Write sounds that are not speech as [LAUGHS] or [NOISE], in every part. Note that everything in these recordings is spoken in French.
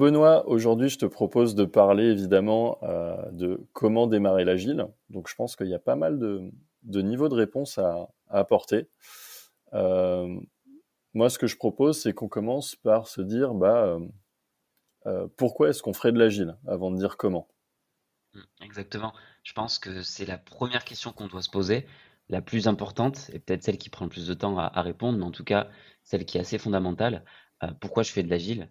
Benoît, aujourd'hui je te propose de parler évidemment euh, de comment démarrer l'agile. Donc je pense qu'il y a pas mal de, niveaux de réponse à, apporter. Euh, moi ce que je propose c'est qu'on commence par se dire bah, euh, pourquoi est-ce qu'on ferait de l'agile avant de dire comment? Mmh, exactement. Je pense que c'est la première question qu'on doit se poser, la plus importante et peut-être celle qui prend le plus de temps à, à, répondre, mais en tout cas celle qui est assez fondamentale. pourquoi je fais de l'agile?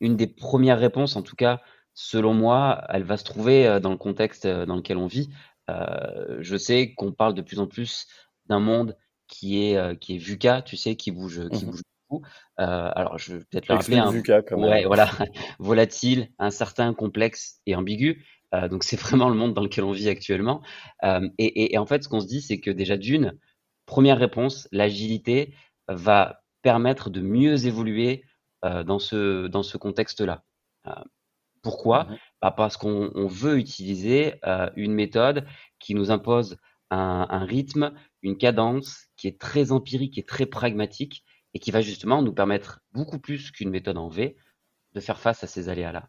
Une des premières réponses, en tout cas, selon moi, elle va se trouver dans le contexte dans lequel on vit. je sais qu'on parle de plus en plus d'un monde qui est qui est VUCA, tu sais, qui bouge, qui mmh bouge beaucoup. alors, je vais peut-être le rappeler. Un, VUCA, quand même. Ouais, voilà, [LAUGHS] volatile, incertain, complexe et ambigu. donc, c'est [LAUGHS] vraiment le monde dans lequel on vit actuellement. Et, et, en fait, ce qu'on se dit, c'est que déjà d'une première réponse, l'agilité va permettre de mieux évoluer euh, dans ce, dans ce contexte-là. Euh, pourquoi? Mmh bah Parce qu'on veut utiliser euh, une méthode qui nous impose un, un, rythme, une cadence qui est très empirique et très pragmatique et qui va justement nous permettre beaucoup plus qu'une méthode en V de faire face à ces aléas-là.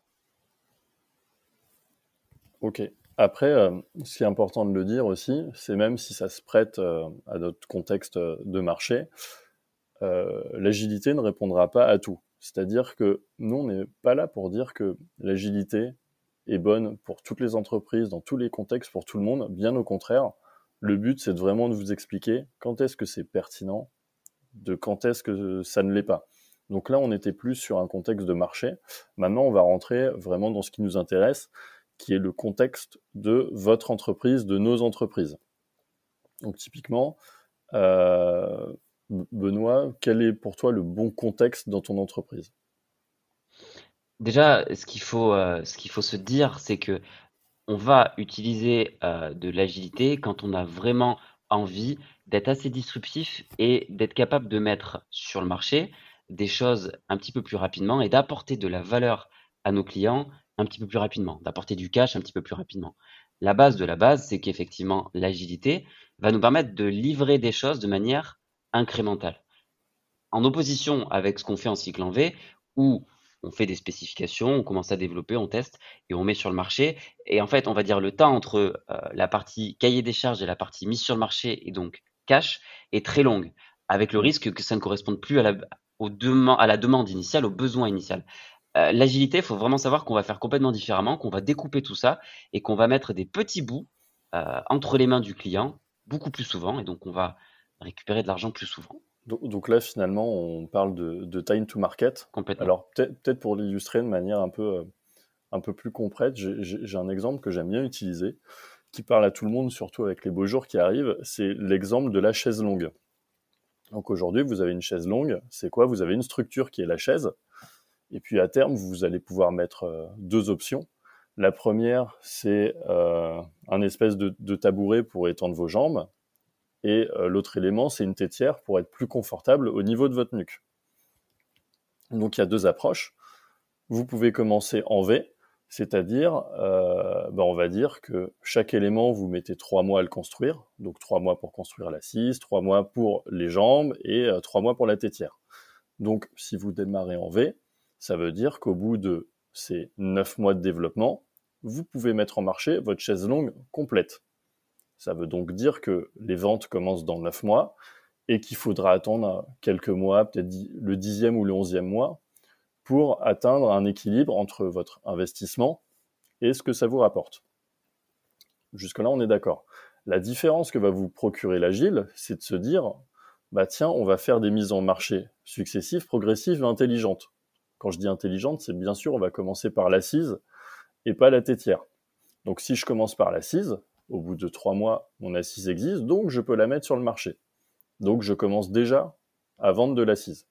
Ok. Après, ce qui est important de le dire aussi, c'est même si ça se prête à notre contexte de marché, l'agilité ne répondra pas à tout. C'est-à-dire que nous, on n'est pas là pour dire que l'agilité est bonne pour toutes les entreprises, dans tous les contextes, pour tout le monde. Bien au contraire, le but, c'est vraiment de vous expliquer quand est-ce que c'est pertinent, de quand est-ce que ça ne l'est pas. Donc là, on était plus sur un contexte de marché. Maintenant, on va rentrer vraiment dans ce qui nous intéresse, qui est le contexte de votre entreprise, de nos entreprises. Donc typiquement, euh, Benoît, quel est pour toi le bon contexte dans ton entreprise? Déjà, ce qu'il faut, euh, ce qu'il faut se dire, c'est que on va utiliser euh, de l'agilité quand on a vraiment envie d'être assez disruptif et d'être capable de mettre sur le marché des choses un petit peu plus rapidement et d'apporter de la valeur à nos clients un petit peu plus rapidement, d'apporter du cash un petit peu plus rapidement. La base de la base, c'est qu'effectivement, l'agilité va nous permettre de livrer des choses de manière incrémental. En opposition avec ce qu'on fait en cycle en V, où on fait des spécifications, on commence à développer, on teste et on met sur le marché. Et en fait, on va dire le temps entre euh, la partie cahier des charges et la partie mise sur le marché et donc cash est très longue, avec le risque que ça ne corresponde plus à la, au à la demande initiale, au besoin initial. Euh, l'agilité, il faut vraiment savoir qu'on va faire complètement différemment, qu'on va découper tout ça et qu'on va mettre des petits bouts euh, entre les mains du client beaucoup plus souvent. Et donc, on va récupérer de l'argent plus souvent. Donc, là, finalement, on parle de, time to market. Complètement. Alors peut-être pour l'illustrer de manière un peu, euh, un peu plus concrète, j'ai un exemple que j'aime bien utiliser, qui parle à tout le monde, surtout avec les beaux jours qui arrivent, c'est l'exemple de la chaise longue. Donc aujourd'hui, vous avez une chaise longue, c'est quoi? Vous avez une structure qui est la chaise, et puis à terme, vous allez pouvoir mettre euh, deux options. La première, c'est euh, un espèce de, de tabouret pour étendre vos jambes, et euh, l'autre élément, c'est une tétière pour être plus confortable au niveau de votre nuque. Donc il y a deux approches. Vous pouvez commencer en V, c'est-à-dire, euh, ben, on va dire que chaque élément, vous mettez trois mois à le construire. Donc trois mois pour construire l'assise, trois mois pour les jambes et euh, trois mois pour la tétière. Donc si vous démarrez en V, ça veut dire qu'au bout de ces neuf mois de développement, vous pouvez mettre en marché votre chaise longue complète. Ça veut donc dire que les ventes commencent dans 9 mois et qu'il faudra attendre quelques mois, peut-être le dixième ou le onzième mois, pour atteindre un équilibre entre votre investissement et ce que ça vous rapporte. Jusque-là, on est d'accord. La différence que va vous procurer l'agile, c'est de se dire, bah tiens, on va faire des mises en marché successives, progressives et intelligentes. Quand je dis intelligente, c'est bien sûr, on va commencer par l'assise et pas la tétière. Donc si je commence par l'assise, au bout de trois mois, mon assise existe, donc je peux la mettre sur le marché. Donc je commence déjà à vendre de l'assise.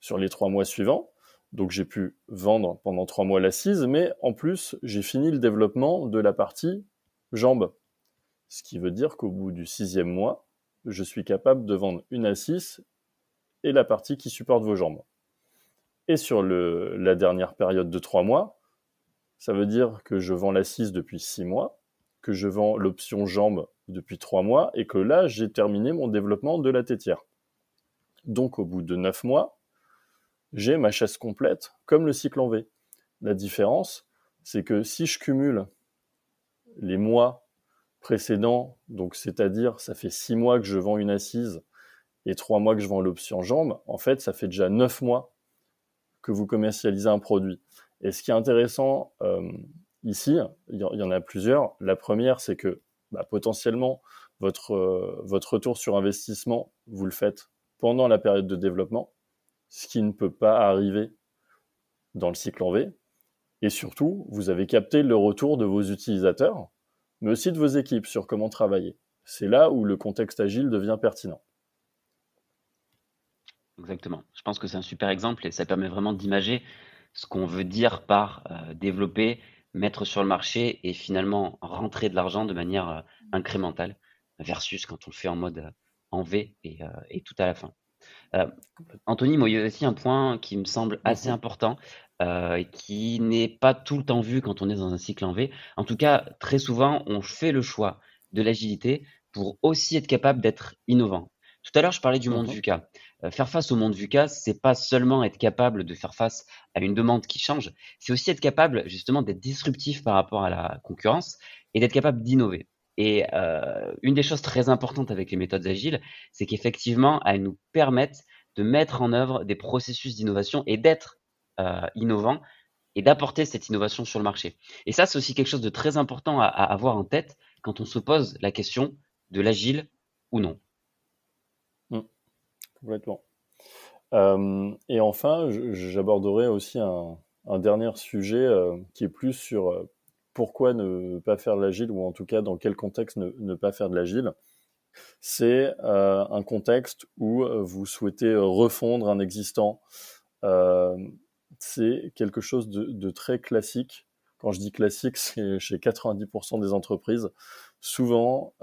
sur les trois mois suivants. Donc j'ai pu vendre pendant trois mois l'assise, mais en plus, j'ai fini le développement de la partie jambes. Ce qui veut dire qu'au bout du sixième mois, je suis capable de vendre une assise et la partie qui supporte vos jambes. Et sur la dernière période de trois mois, ça veut dire que je vends l'assise depuis six mois, que je vends l'option jambes depuis trois mois et que là, j'ai terminé mon développement de la tétière. Donc, au bout de neuf mois, j'ai ma chaise complète comme le cycle en V. La différence, c'est que si je cumule les mois précédents, donc c'est-à-dire ça fait six mois que je vends une assise et trois mois que je vends l'option jambe, en fait, ça fait déjà neuf mois que vous commercialisez un produit. Et ce qui est intéressant euh, ici, il y, en a plusieurs. La première, c'est que bah, potentiellement, votre, euh, votre retour sur investissement, vous le faites pendant la période de développement, ce qui ne peut pas arriver dans le cycle en V. Et surtout, vous avez capté le retour de vos utilisateurs, mais aussi de vos équipes sur comment travailler. C'est là où le contexte agile devient pertinent. Exactement. Je pense que c'est un super exemple et ça permet vraiment d'imager ce qu'on veut dire par euh, développer, mettre sur le marché et finalement rentrer de l'argent de manière euh, incrémentale versus quand on le fait en mode euh, en V et, tout à la fin. Anthony, moi, il y a aussi un point qui me semble assez mhm. important et qui n'est pas tout le temps vu quand on est dans un cycle en V. En tout cas, très souvent, on fait le choix de l'agilité pour aussi être capable d'être innovant. Tout à l'heure, je parlais du monde mhm. VUCA. Euh, faire face au monde VUCA, c'est pas seulement être capable de faire face à une demande qui change, c'est aussi être capable justement d'être disruptif par rapport à la concurrence et d'être capable d'innover. Et euh, une des choses très importantes avec les méthodes agiles, c'est qu'effectivement, elles nous permettent de mettre en œuvre des processus d'innovation et d'être euh, innovant et d'apporter cette innovation sur le marché. Et ça, c'est aussi quelque chose de très important à avoir en tête quand on se pose la question de l'agile ou non. Complètement. Euh, et enfin, j'aborderai aussi un, dernier sujet euh, qui est plus sur euh, pourquoi ne pas faire de l'agile, ou en tout cas dans quel contexte ne, pas faire de l'agile. C'est un contexte où vous souhaitez refondre un existant. c'est quelque chose de, de, très classique. Quand je dis classique, c'est chez 90% des entreprises. Souvent,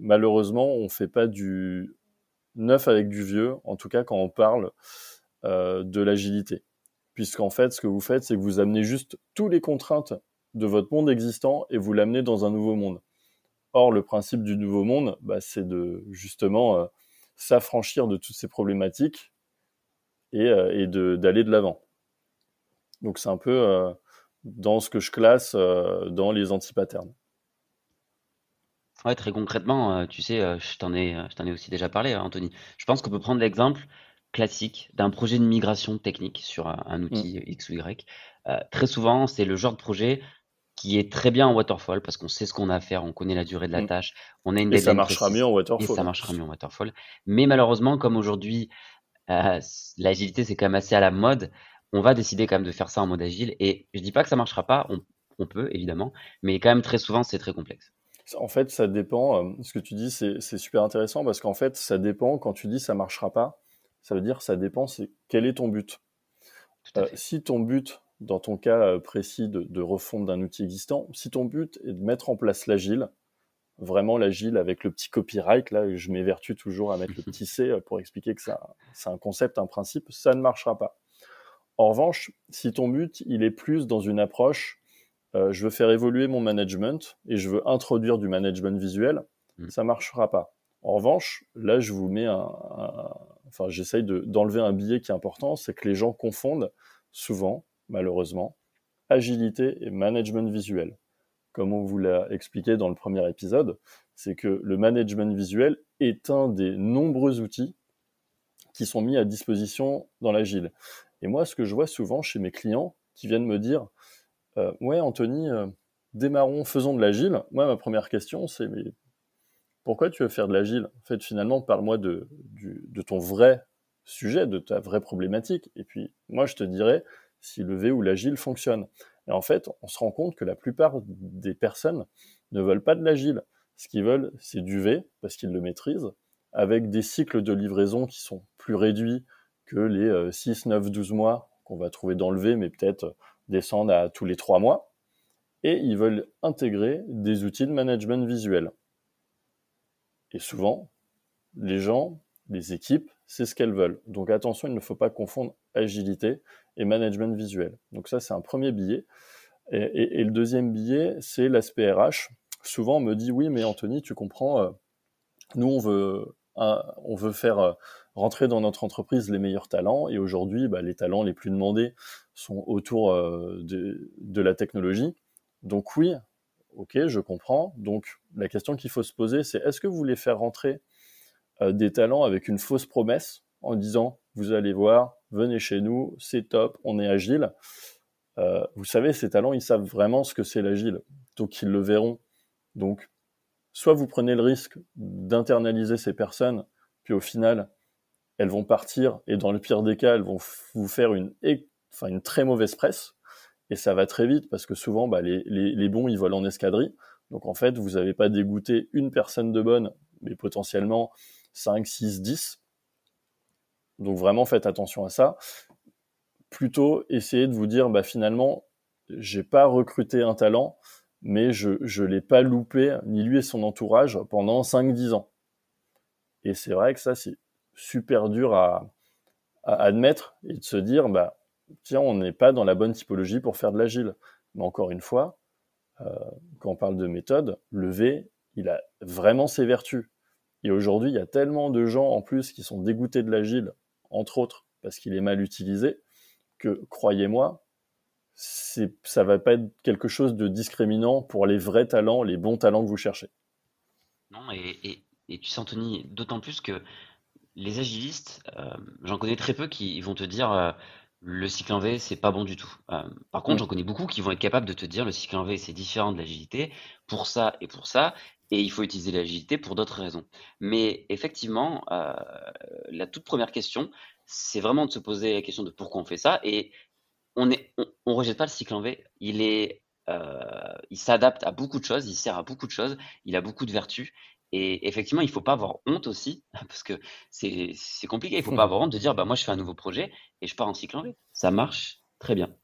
malheureusement, on ne fait pas du neuf avec du vieux, en tout cas quand on parle euh, de l'agilité. Puisqu'en fait, ce que vous faites, c'est que vous amenez juste toutes les contraintes de votre monde existant et vous l'amenez dans un nouveau monde. Or, le principe du nouveau monde, bah, c'est de justement euh, s'affranchir de toutes ces problématiques et, euh, d'aller de l'avant. Donc c'est un peu dans ce que je classe dans les anti-patterns. Ouais, très concrètement, euh, tu sais, euh, je t'en ai, je t'en ai aussi déjà parlé, hein, Anthony. Je pense qu'on peut prendre l'exemple classique d'un projet de migration technique sur un, mmh. outil X ou Y. Euh, très souvent, c'est le genre de projet qui est très bien en waterfall parce qu'on sait ce qu'on a à faire, on connaît la durée de la mmh. tâche, on a une Et ça marchera mieux en waterfall. et ça marchera mieux en waterfall. Mais malheureusement, comme aujourd'hui, l'agilité, c'est quand même assez à la mode, on va décider quand même de faire ça en mode agile. Et je dis pas que ça marchera pas, on, on peut évidemment, mais quand même très souvent, c'est très complexe. En fait, ça dépend. Euh, ce que tu dis, c'est super intéressant parce qu'en fait, ça dépend. Quand tu dis ça marchera pas, ça veut dire ça dépend. C'est quel est ton but. Euh, si ton but, dans ton cas euh, précis de, de refondre d'un outil existant, si ton but est de mettre en place l'agile, vraiment l'agile avec le petit copyright, là, je m'évertue toujours à mettre le [LAUGHS] petit C pour expliquer que c'est un concept, un principe, ça ne marchera pas. En revanche, si ton but, il est plus dans une approche euh, je veux faire évoluer mon management et je veux introduire du management visuel, ça mm. ça marchera pas. En revanche, là, je vous mets un, enfin, j'essaye d'enlever un billet qui est important, c'est que les gens confondent souvent, malheureusement, agilité et management visuel. Comme on vous l'a expliqué dans le premier épisode, c'est que le management visuel est un des nombreux outils qui sont mis à disposition dans l'agile. Et moi, ce que je vois souvent chez mes clients qui viennent me dire, euh, ouais, Anthony, euh, démarrons, faisons de l'agile. Moi, ma première question, c'est pourquoi tu veux faire de l'agile? En fait, finalement, parle-moi de, de ton vrai sujet, de ta vraie problématique. Et puis, moi, je te dirais si le V ou l'agile fonctionne. Et en fait, on se rend compte que la plupart des personnes ne veulent pas de l'agile. Ce qu'ils veulent, c'est du V, parce qu'ils le maîtrisent, avec des cycles de livraison qui sont plus réduits que les 6, 9, 12 mois qu'on va trouver dans le V, mais peut-être descendre à tous les 3 mois. Et ils veulent intégrer des outils de management visuel. Et souvent, les gens, les équipes, c'est ce qu'elles veulent. Donc attention, il ne faut pas confondre agilité et management visuel. Donc ça, c'est un premier billet. Et, le deuxième billet, c'est l'aspect RH. Souvent, on me dit, oui, mais Anthony, tu comprends, euh, nous, on veut, on veut faire euh, rentrer dans notre entreprise les meilleurs talents. Et aujourd'hui, bah, les talents les plus demandés sont autour euh, de, la technologie. Donc oui, ok, je comprends. Donc la question qu'il faut se poser, c'est est-ce que vous voulez faire rentrer des talents avec une fausse promesse en disant, vous allez voir, venez chez nous, c'est top, on est agile. Euh, vous savez, ces talents, ils savent vraiment ce que c'est l'agile, donc ils le verront. Donc, soit vous prenez le risque d'internaliser ces personnes, puis au final, elles vont partir, et dans le pire des cas, elles vont vous faire une, très mauvaise presse, et ça va très vite, parce que souvent, bah, les, bons, ils volent en escadrille. Donc en fait, vous n'avez pas dégoûté une personne de bonne, mais potentiellement 5, 6, 10. Donc vraiment, faites attention à ça plutôt essayer de vous dire, bah, finalement, j'ai pas recruté un talent, mais je ne l'ai pas loupé, ni lui et son entourage, pendant 5-10 ans. Et c'est vrai que ça, c'est super dur à, admettre et de se dire, bah, tiens, on n'est pas dans la bonne typologie pour faire de l'agile. Mais encore une fois, euh, quand on parle de méthode, le V, il a vraiment ses vertus. Et aujourd'hui, il y a tellement de gens en plus qui sont dégoûtés de l'agile, entre autres parce qu'il est mal utilisé, que, croyez-moi, ça va pas être quelque chose de discriminant pour les vrais talents, les bons talents que vous cherchez. Non, et, tu sais, Anthony, d'autant plus que les agilistes, euh, j'en connais très peu qui vont te dire euh, le cycle en V, c'est pas bon du tout. Euh, par contre, j'en connais beaucoup qui vont être capables de te dire le cycle en V, c'est différent de l'agilité pour ça et pour ça, et il faut utiliser l'agilité pour d'autres raisons. Mais effectivement, la toute première question, c'est vraiment de se poser la question de pourquoi on fait ça. Et on ne on, rejette pas le cycle en V. Il est, euh, il s'adapte à beaucoup de choses, il sert à beaucoup de choses, il a beaucoup de vertus. Et effectivement, il ne faut pas avoir honte aussi, [LAUGHS] parce que c'est compliqué. Il ne faut pas [LAUGHS] avoir honte de dire, bah, moi, je fais un nouveau projet et je pars en cycle en V. Ça marche très bien.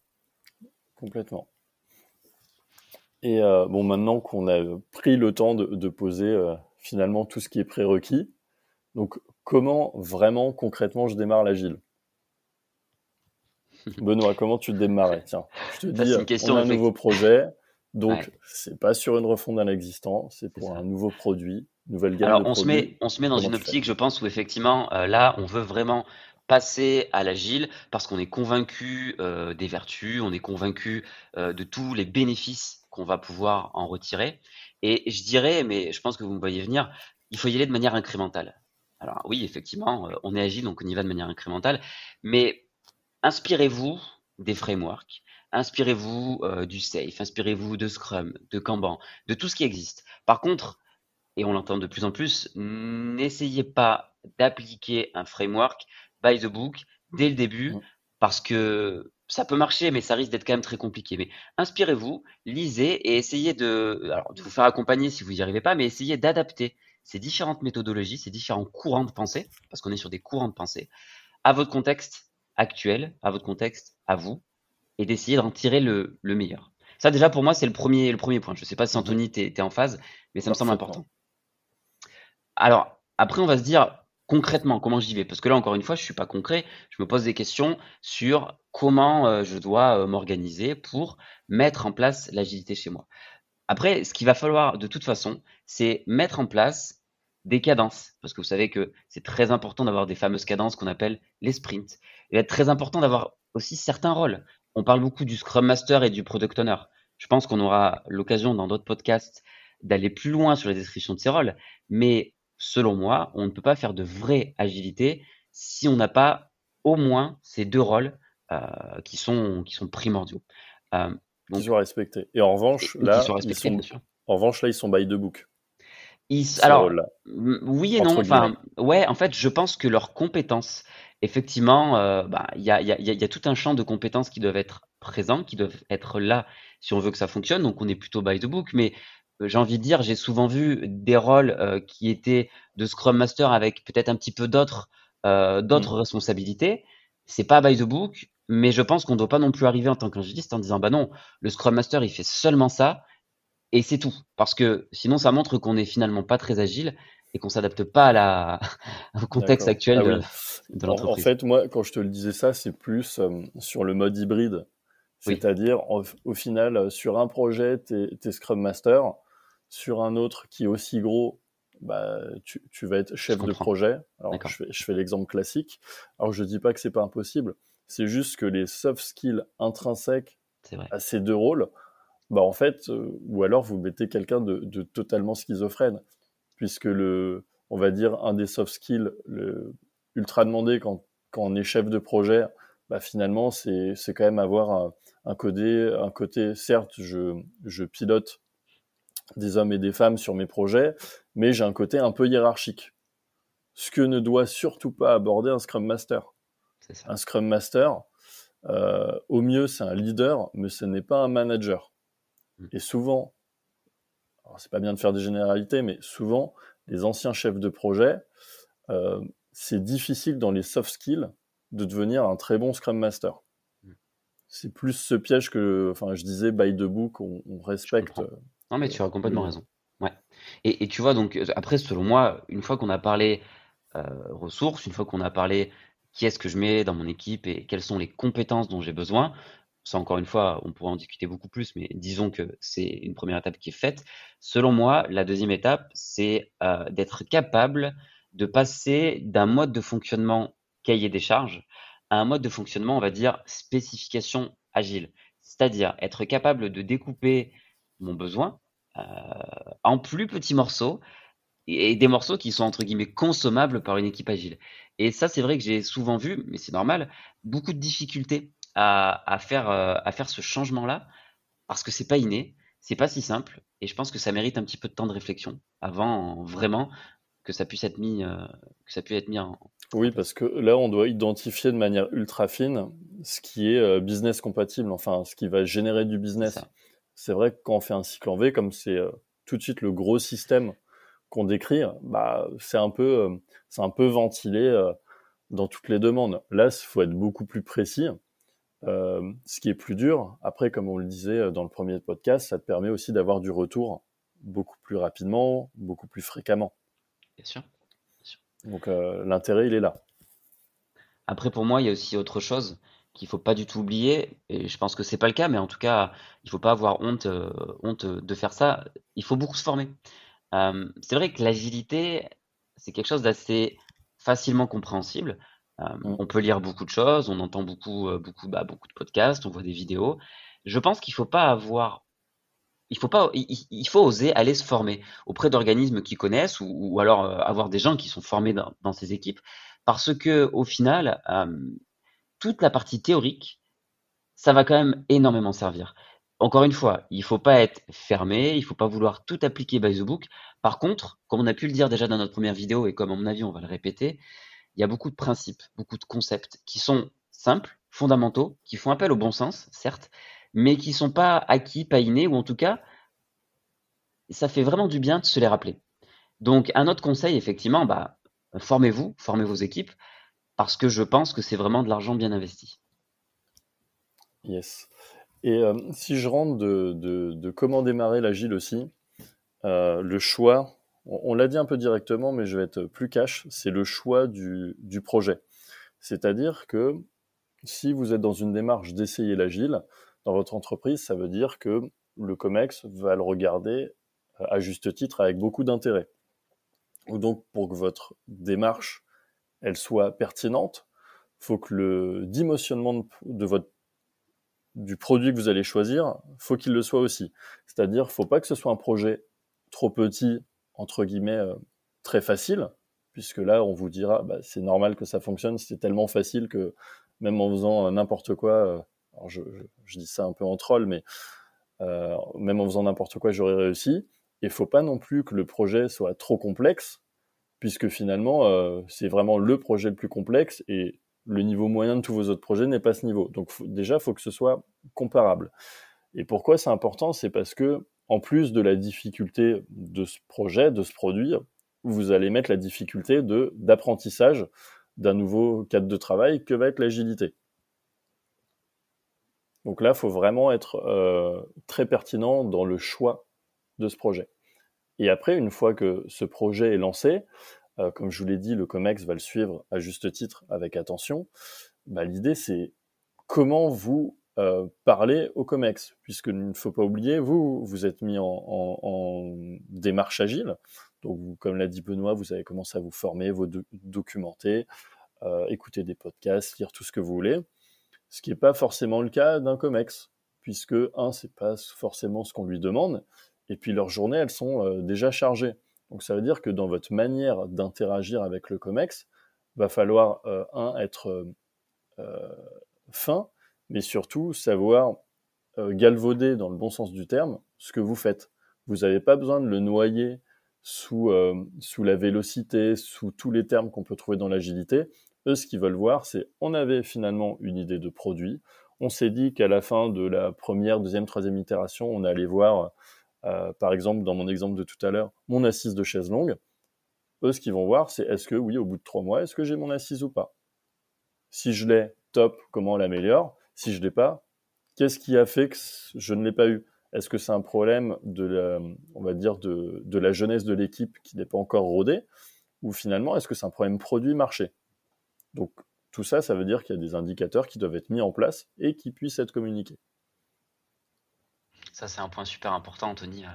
Complètement. Et euh, bon, maintenant qu'on a pris le temps de, poser euh, finalement tout ce qui est prérequis, donc comment vraiment concrètement je démarre l'agile? [LAUGHS] Benoît, comment tu démarrais? Tiens, je te dis, on a un nouveau projet, donc c'est pas sur une refonte d'un existant, c'est pour un nouveau produit, nouvelle gamme. Alors on se met, on se met dans une optique, je pense, où effectivement euh, là, on veut vraiment passer à l'agile parce qu'on est convaincu euh, des vertus, on est convaincu euh, de tous les bénéfices qu'on va pouvoir en retirer. Et je dirais, mais je pense que vous me voyez venir, il faut y aller de manière incrémentale. Alors oui, effectivement, on est agile, donc on y va de manière incrémentale, mais inspirez-vous des frameworks, inspirez-vous euh, du Safe, inspirez-vous de Scrum, de Kanban, de tout ce qui existe. Par contre, et on l'entend de plus en plus, n'essayez pas d'appliquer un framework by the book dès le début, mmh. parce que ça peut marcher, mais ça risque d'être quand même très compliqué. Mais inspirez-vous, lisez et essayez de, de vous faire accompagner si vous n'y arrivez pas, mais essayez d'adapter ces différentes méthodologies, ces différents courants de pensée, parce qu'on est sur des courants de pensée, à votre contexte actuel, à votre contexte, à vous, et d'essayer d'en tirer le, meilleur. Ça, déjà, pour moi, c'est le premier, le premier point. Je ne sais pas si mhm. Anthony, tu es, en phase, mais ça me semble important. Alors, après, on va se dire concrètement comment j'y vais. Parce que là, encore une fois, je ne suis pas concret. Je me pose des questions sur comment euh, je dois euh, m'organiser pour mettre en place l'agilité chez moi. Après, ce qu'il va falloir de toute façon, c'est mettre en place des cadences, parce que vous savez que c'est très important d'avoir des fameuses cadences qu'on appelle les sprints. Il va être très important d'avoir aussi certains rôles. On parle beaucoup du Scrum Master et du Product Owner. Je pense qu'on aura l'occasion dans d'autres podcasts d'aller plus loin sur la description de ces rôles, mais selon moi, on ne peut pas faire de vraie agilité si on n'a pas au moins ces deux rôles euh, qui, sont, qui sont primordiaux. Euh, donc, qui soient respectés. Et en revanche, là, ils sont, en revanche, là, ils sont by the book. alors, oui et non. Enfin, ouais, en fait, je pense que leurs compétences, effectivement, euh, bah, il y, a, y, a, y, a, tout un champ de compétences qui doivent être présents, qui doivent être là si on veut que ça fonctionne. Donc, on est plutôt by the book. Mais j'ai envie de dire, j'ai souvent vu des rôles euh, qui étaient de Scrum Master avec peut-être un petit peu d'autres d'autres mmh. responsabilités. c'est pas by the book, mais je pense qu'on ne doit pas non plus arriver en tant qu'ingénieur en disant bah non, le Scrum Master il fait seulement ça et c'est tout. Parce que sinon ça montre qu'on n'est finalement pas très agile et qu'on s'adapte pas à la, [LAUGHS] au contexte actuel ah de, l'entreprise. En, fait, moi, quand je te le disais ça, c'est plus euh, sur le mode hybride. C'est-à-dire, au, final, euh, sur un projet, tu es, Scrum Master, sur un autre qui est aussi gros, bah, tu, tu vas être chef de projet. Alors, je fais, je fais l'exemple classique. Alors, je dis pas que c'est pas impossible. C'est juste que les soft skills intrinsèques à ces deux rôles, bah, en fait, euh, ou alors vous mettez quelqu'un de, de, totalement schizophrène puisque le, on va dire, un des soft skills le, ultra demandé quand, quand on est chef de projet, bah finalement, c'est quand même avoir un, un, côté, un côté, certes, je, je pilote des hommes et des femmes sur mes projets, mais j'ai un côté un peu hiérarchique. Ce que ne doit surtout pas aborder un Scrum Master. Un Scrum Master, euh, au mieux, c'est un leader, mais ce n'est pas un manager. Mm. Et souvent, c'est pas bien de faire des généralités, mais souvent, les anciens chefs de projet, euh, c'est difficile dans les soft skills de devenir un très bon Scrum Master. Mm. C'est plus ce piège que, enfin, je disais, by the book, on, respecte. Non, mais tu as complètement raison. Ouais. Et, tu vois, donc, après, selon moi, une fois qu'on a parlé euh, ressources, une fois qu'on a parlé qui est-ce que je mets dans mon équipe et quelles sont les compétences dont j'ai besoin, ça encore une fois, on pourrait en discuter beaucoup plus, mais disons que c'est une première étape qui est faite. Selon moi, la deuxième étape, c'est euh, d'être capable de passer d'un mode de fonctionnement cahier des charges à un mode de fonctionnement, on va dire, spécification agile. C'est-à-dire être capable de découper mon besoin euh, en plus petits morceaux et des morceaux qui sont entre guillemets consommables par une équipe agile. Et ça, c'est vrai que j'ai souvent vu, mais c'est normal, beaucoup de difficultés à, faire, euh, à faire ce changement-là parce que c'est pas inné, c'est pas si simple et je pense que ça mérite un petit peu de temps de réflexion avant vraiment que ça puisse être mis, euh, que ça puisse être mis en. Oui, parce que là, on doit identifier de manière ultra fine ce qui est business compatible, enfin, ce qui va générer du business. C'est vrai que quand on fait un cycle en V, comme c'est tout de suite le gros système qu'on décrit, bah, c'est un peu, c'est un peu ventilé dans toutes les demandes. Là, il faut être beaucoup plus précis. Euh, ce qui est plus dur, après, comme on le disait euh, dans le premier podcast, ça te permet aussi d'avoir du retour beaucoup plus rapidement, beaucoup plus fréquemment. Bien sûr. Donc euh, l'intérêt, il est là. Après, pour moi, il y a aussi autre chose qu'il faut pas du tout oublier, et je pense que c'est pas le cas, mais en tout cas, il faut pas avoir honte, honte de faire ça. Il faut beaucoup se former. c'est vrai que l'agilité, c'est quelque chose d'assez facilement compréhensible. Euh, mmh. On peut lire beaucoup de choses, on entend beaucoup, euh, beaucoup, bah, beaucoup de podcasts, on voit des vidéos. Je pense qu'il faut pas avoir il faut pas, il, faut oser aller se former auprès d'organismes qui connaissent ou, alors euh, avoir des gens qui sont formés dans, ces équipes, parce que au final, toute la partie théorique, ça va quand même énormément servir. Encore une fois, il faut pas être fermé, il faut pas vouloir tout appliquer by the book. Par contre, comme on a pu le dire déjà dans notre première vidéo et comme à mon avis on va le répéter, il y a beaucoup de principes, beaucoup de concepts qui sont simples, fondamentaux, qui font appel au bon sens, certes, mais qui ne sont pas acquis, pas innés, ou en tout cas, ça fait vraiment du bien de se les rappeler. Donc, un autre conseil, effectivement, bah, formez-vous, formez vos équipes, parce que je pense que c'est vraiment de l'argent bien investi. Yes. Et euh, si je rentre de, comment démarrer l'agile aussi, euh, le choix on, l'a dit un peu directement, mais je vais être plus cash, c'est le choix du, projet. C'est-à-dire que si vous êtes dans une démarche d'essayer l'agile dans votre entreprise, ça veut dire que le COMEX va le regarder euh, à juste titre avec beaucoup d'intérêt. Ou donc pour que votre démarche elle soit pertinente, faut que le dimensionnement du produit que vous allez choisir, faut qu'il le soit aussi. C'est-à-dire, faut pas que ce soit un projet trop petit entre guillemets, euh, très facile, puisque là, on vous dira, bah, c'est normal que ça fonctionne, c'est tellement facile que même en faisant euh, n'importe quoi, euh, je, dis ça un peu en troll, mais même en faisant n'importe quoi, j'aurais réussi. Il faut pas non plus que le projet soit trop complexe, puisque finalement, c'est vraiment le projet le plus complexe et le niveau moyen de tous vos autres projets n'est pas ce niveau. Donc déjà, il faut que ce soit comparable. Et pourquoi c'est important C'est parce que en plus de la difficulté de ce projet, de ce produit, vous allez mettre la difficulté de d'apprentissage d'un nouveau cadre de travail que va être l'agilité. Donc là, il faut vraiment être euh, très pertinent dans le choix de ce projet. Et après, une fois que ce projet est lancé, euh, comme je vous l'ai dit, le COMEX va le suivre à juste titre avec attention. Bah, L'idée, c'est comment vous euh, parlez au COMEX, puisque il ne faut pas oublier, vous, vous êtes mis en, démarche agile. Donc, comme l'a dit Benoît, vous avez commencé à vous former, vous documenter, euh, écouter des podcasts, lire tout ce que vous voulez. Ce qui n'est pas forcément le cas d'un COMEX, puisque, un, c'est pas forcément ce qu'on lui demande, et puis leurs journées, elles sont euh, déjà chargées. Donc ça veut dire que dans votre manière d'interagir avec le COMEX, va falloir, euh, un, être euh, fin, mais surtout savoir galvauder dans le bon sens du terme ce que vous faites. Vous n'avez pas besoin de le noyer sous, sous la vélocité, sous tous les termes qu'on peut trouver dans l'agilité. Eux, ce qu'ils veulent voir, c'est on avait finalement une idée de produit. On s'est dit qu'à la fin de la première, deuxième, troisième itération, on allait voir par exemple, dans mon exemple de tout à l'heure, mon assise de chaise longue, eux, ce qu'ils vont voir, c'est est-ce que, oui, au bout de trois mois, est-ce que j'ai mon assise ou pas? Si je l'ai, top, comment on l'améliore? Si je l'ai pas, qu'est-ce qui a fait que je ne l'ai pas eu? Est-ce que c'est un problème de la, on va dire, de la jeunesse de l'équipe qui n'est pas encore rodée? Ou finalement, est-ce que c'est un problème produit-marché Donc, tout ça, ça veut dire qu'il y a des indicateurs qui doivent être mis en place et qui puissent être communiqués. Ça, c'est un point super important, Anthony. Euh,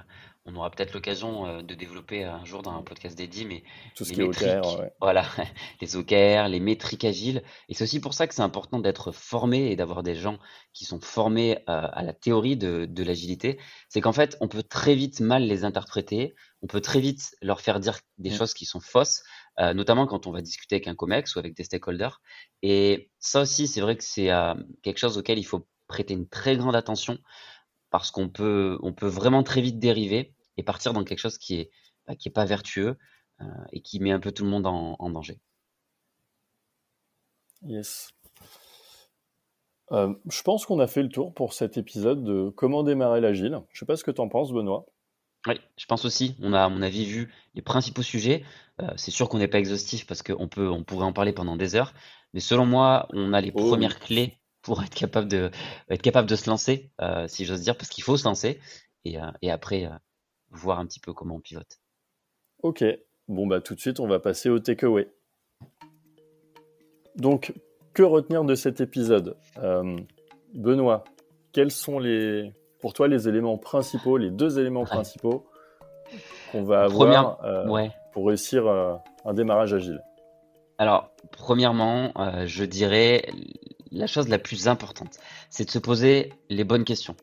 on aura peut-être l'occasion euh, de développer un jour dans un podcast dédié, mais Tout ce qui est OKR, voilà, [LAUGHS] les OKR, les métriques agiles. Et c'est aussi pour ça que c'est important d'être formé et d'avoir des gens qui sont formés euh, à la théorie de, de l'agilité. C'est qu'en fait, on peut très vite mal les interpréter, on peut très vite leur faire dire des mmh. choses qui sont fausses, notamment quand on va discuter avec un COMEX ou avec des stakeholders. Et ça aussi, c'est vrai que c'est quelque chose auquel il faut prêter une très grande attention parce qu'on peut, on peut vraiment très vite dériver et partir dans quelque chose qui est, bah, qui est pas vertueux euh, et qui met un peu tout le monde en, danger. Yes. Euh, je pense qu'on a fait le tour pour cet épisode de comment démarrer l'agile. Je sais pas ce que tu en penses, Benoît. Oui, je pense aussi. On a, à mon avis, vu les principaux sujets. Euh, c'est sûr qu'on n'est pas exhaustif parce qu'on peut, on pourrait en parler pendant des heures. Mais selon moi, on a les oh premières clés pour être capable de, être capable de se lancer, euh, si j'ose dire, parce qu'il faut se lancer et, euh, et après euh, voir un petit peu comment on pivote. Ok, bon bah tout de suite on va passer au takeaway. Donc que retenir de cet épisode? Benoît, quels sont les, pour toi les éléments principaux, les deux éléments principaux qu'on va avoir pour réussir un démarrage agile? Alors premièrement, je dirais la chose la plus importante, c'est de se poser les bonnes questions.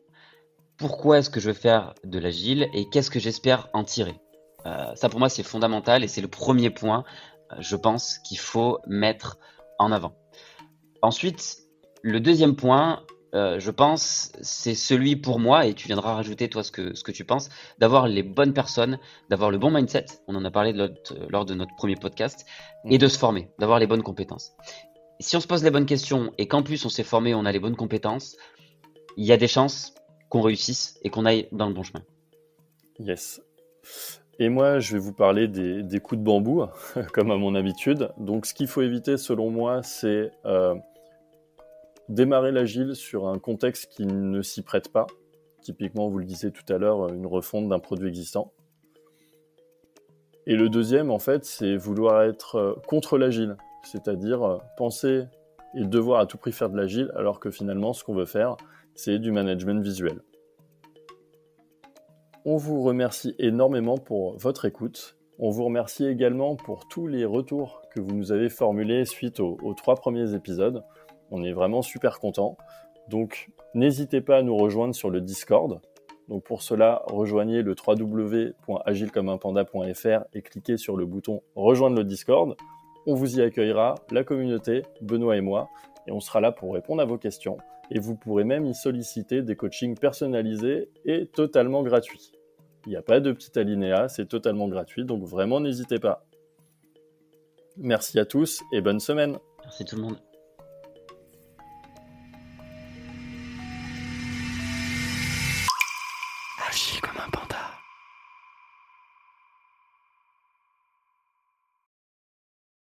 Pourquoi est-ce que je veux faire de l'agile et qu'est-ce que j'espère en tirer? Euh, Ça pour moi c'est fondamental et c'est le premier point, euh, je pense, qu'il faut mettre en avant. Ensuite, le deuxième point, euh, je pense, c'est celui pour moi, et tu viendras rajouter toi ce que, ce que tu penses, d'avoir les bonnes personnes, d'avoir le bon mindset, on en a parlé lors de notre premier podcast, et de se former, d'avoir les bonnes compétences si on se pose les bonnes questions et qu'en plus on s'est formé, on a les bonnes compétences, il y a des chances qu'on réussisse et qu'on aille dans le bon chemin. Yes. Et moi, je vais vous parler des, coups de bambou, [LAUGHS] comme à mon habitude. Donc, ce qu'il faut éviter, selon moi, c'est euh, démarrer l'agile sur un contexte qui ne s'y prête pas. Typiquement, vous le disiez tout à l'heure, une refonte d'un produit existant. Et le deuxième, en fait, c'est vouloir être euh, contre l'agile c'est-à-dire euh, penser et devoir à tout prix faire de l'agile, alors que finalement, ce qu'on veut faire, c'est du management visuel. On vous remercie énormément pour votre écoute. On vous remercie également pour tous les retours que vous nous avez formulés suite aux, trois premiers épisodes. On est vraiment super contents. Donc, n'hésitez pas à nous rejoindre sur le Discord. Donc, pour cela, rejoignez le www.agilecommeunpanda.fr et cliquez sur le bouton Rejoindre le Discord. On vous y accueillera, la communauté, Benoît et moi, et on sera là pour répondre à vos questions. Et vous pourrez même y solliciter des coachings personnalisés et totalement gratuits. Il n'y a pas de petit alinéa, c'est totalement gratuit, donc vraiment n'hésitez pas. Merci à tous et bonne semaine. Merci tout le monde.